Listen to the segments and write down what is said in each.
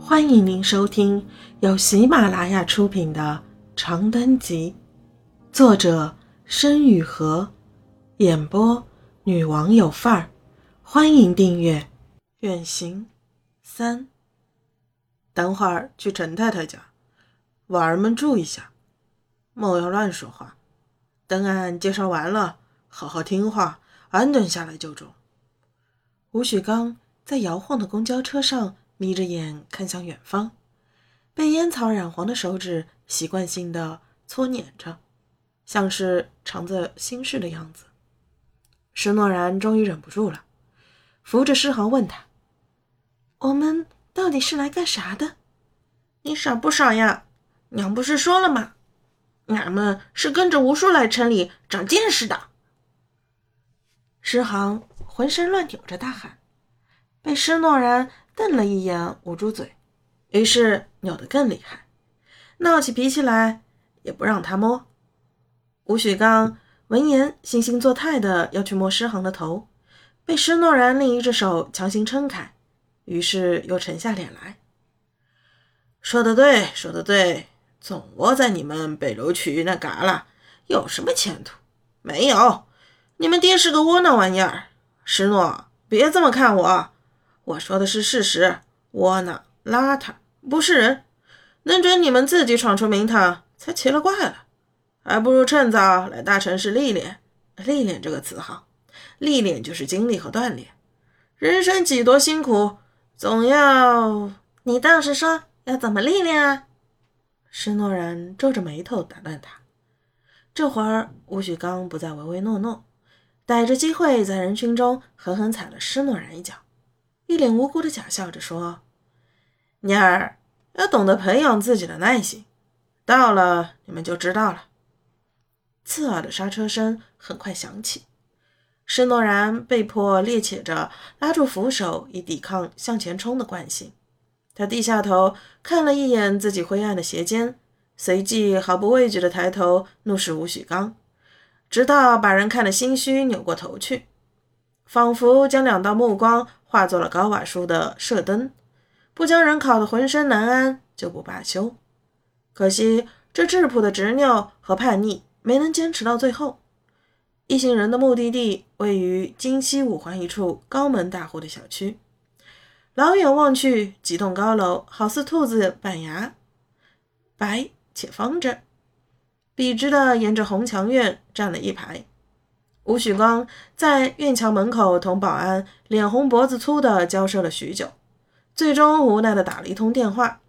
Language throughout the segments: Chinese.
欢迎您收听由喜马拉雅出品的《长灯集》，作者申雨禾，演播女王有范儿。欢迎订阅。远行三，等会儿去陈太太家，娃儿们注意下，莫要乱说话。等俺介绍完了，好好听话，安顿下来就中。吴许刚在摇晃的公交车上。眯着眼看向远方，被烟草染黄的手指习惯性的搓捻着，像是藏着心事的样子。施诺然终于忍不住了，扶着诗航问他：“我们到底是来干啥的？你傻不傻呀？娘不是说了吗？俺们是跟着吴叔来城里长见识的。”诗航浑身乱扭着大喊，被施诺然。瞪了一眼，捂住嘴，于是扭得更厉害，闹起脾气来也不让他摸。吴许刚闻言，惺惺作态的要去摸诗航的头，被施诺然另一只手强行撑开，于是又沉下脸来。说的对，说的对，总窝在你们北楼区那旮旯，有什么前途？没有，你们爹是个窝囊玩意儿。施诺，别这么看我。我说的是事实，窝囊邋遢不是人，能准你们自己闯出名堂才奇了怪了，还不如趁早来大城市历练。历练这个词好，历练就是经历和锻炼。人生几多辛苦，总要……你倒是说要怎么历练啊？施诺然皱着眉头打断他。这会儿吴旭刚不再唯唯诺诺，逮着机会在人群中狠狠踩了施诺然一脚。一脸无辜的假笑着说：“妮儿要懂得培养自己的耐心，到了你们就知道了。”刺耳的刹车声很快响起，施诺然被迫趔趄着拉住扶手，以抵抗向前冲的惯性。他低下头看了一眼自己灰暗的鞋尖，随即毫不畏惧地抬头怒视吴许刚，直到把人看得心虚，扭过头去。仿佛将两道目光化作了高瓦数的射灯，不将人烤得浑身难安就不罢休。可惜这质朴的执拗和叛逆没能坚持到最后。一行人的目的地位于京西五环一处高门大户的小区，老远望去，几栋高楼好似兔子板牙，白且方正，笔直的沿着红墙院站了一排。吴许刚在院墙门口同保安脸红脖子粗的交涉了许久，最终无奈的打了一通电话。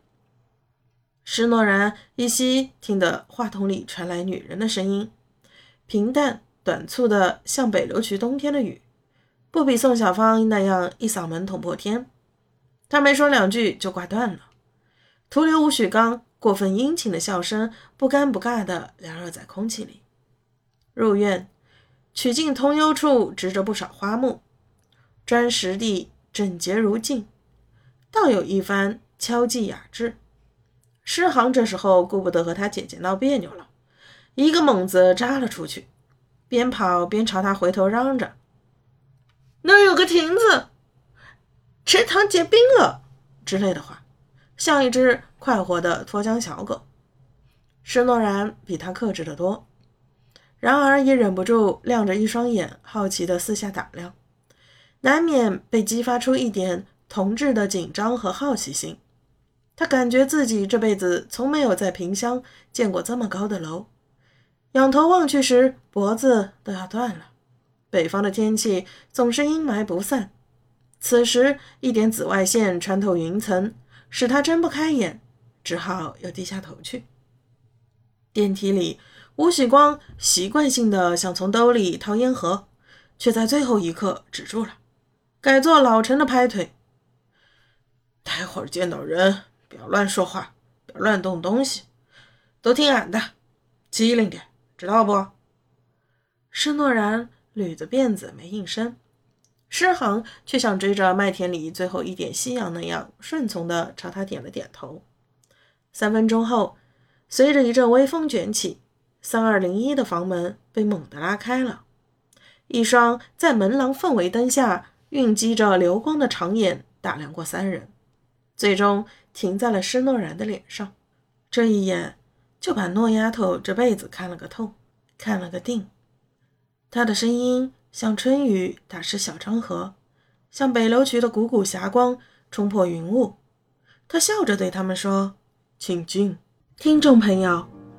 施诺然依稀听得话筒里传来女人的声音，平淡短促的像北流渠冬天的雨，不比宋小芳那样一嗓门捅破天。他没说两句就挂断了，徒留吴许刚过分殷勤的笑声不尴不尬的缭绕在空气里。入院。曲径通幽处植着不少花木，砖石地整洁如镜，倒有一番敲寂雅致。诗航这时候顾不得和他姐姐闹别扭了，一个猛子扎了出去，边跑边朝他回头嚷着：“那儿有个亭子，池塘结冰了”之类的话，像一只快活的脱缰小狗。施诺然比他克制得多。然而也忍不住亮着一双眼，好奇地四下打量，难免被激发出一点同志的紧张和好奇心。他感觉自己这辈子从没有在萍乡见过这么高的楼，仰头望去时脖子都要断了。北方的天气总是阴霾不散，此时一点紫外线穿透云层，使他睁不开眼，只好又低下头去。电梯里。吴喜光习惯性的想从兜里掏烟盒，却在最后一刻止住了，改做老陈的拍腿。待会儿见到人，不要乱说话，不要乱动东西，都听俺的，机灵点，知道不？施诺然捋着辫子没应声，施航却像追着麦田里最后一点夕阳那样顺从的朝他点了点头。三分钟后，随着一阵微风卷起。三二零一的房门被猛地拉开了，一双在门廊氛围灯下蕴积着流光的长眼打量过三人，最终停在了施诺然的脸上。这一眼就把诺丫头这辈子看了个透，看了个定。他的声音像春雨打湿小江河，像北流渠的汩汩霞光冲破云雾。他笑着对他们说：“请进。”听众朋友，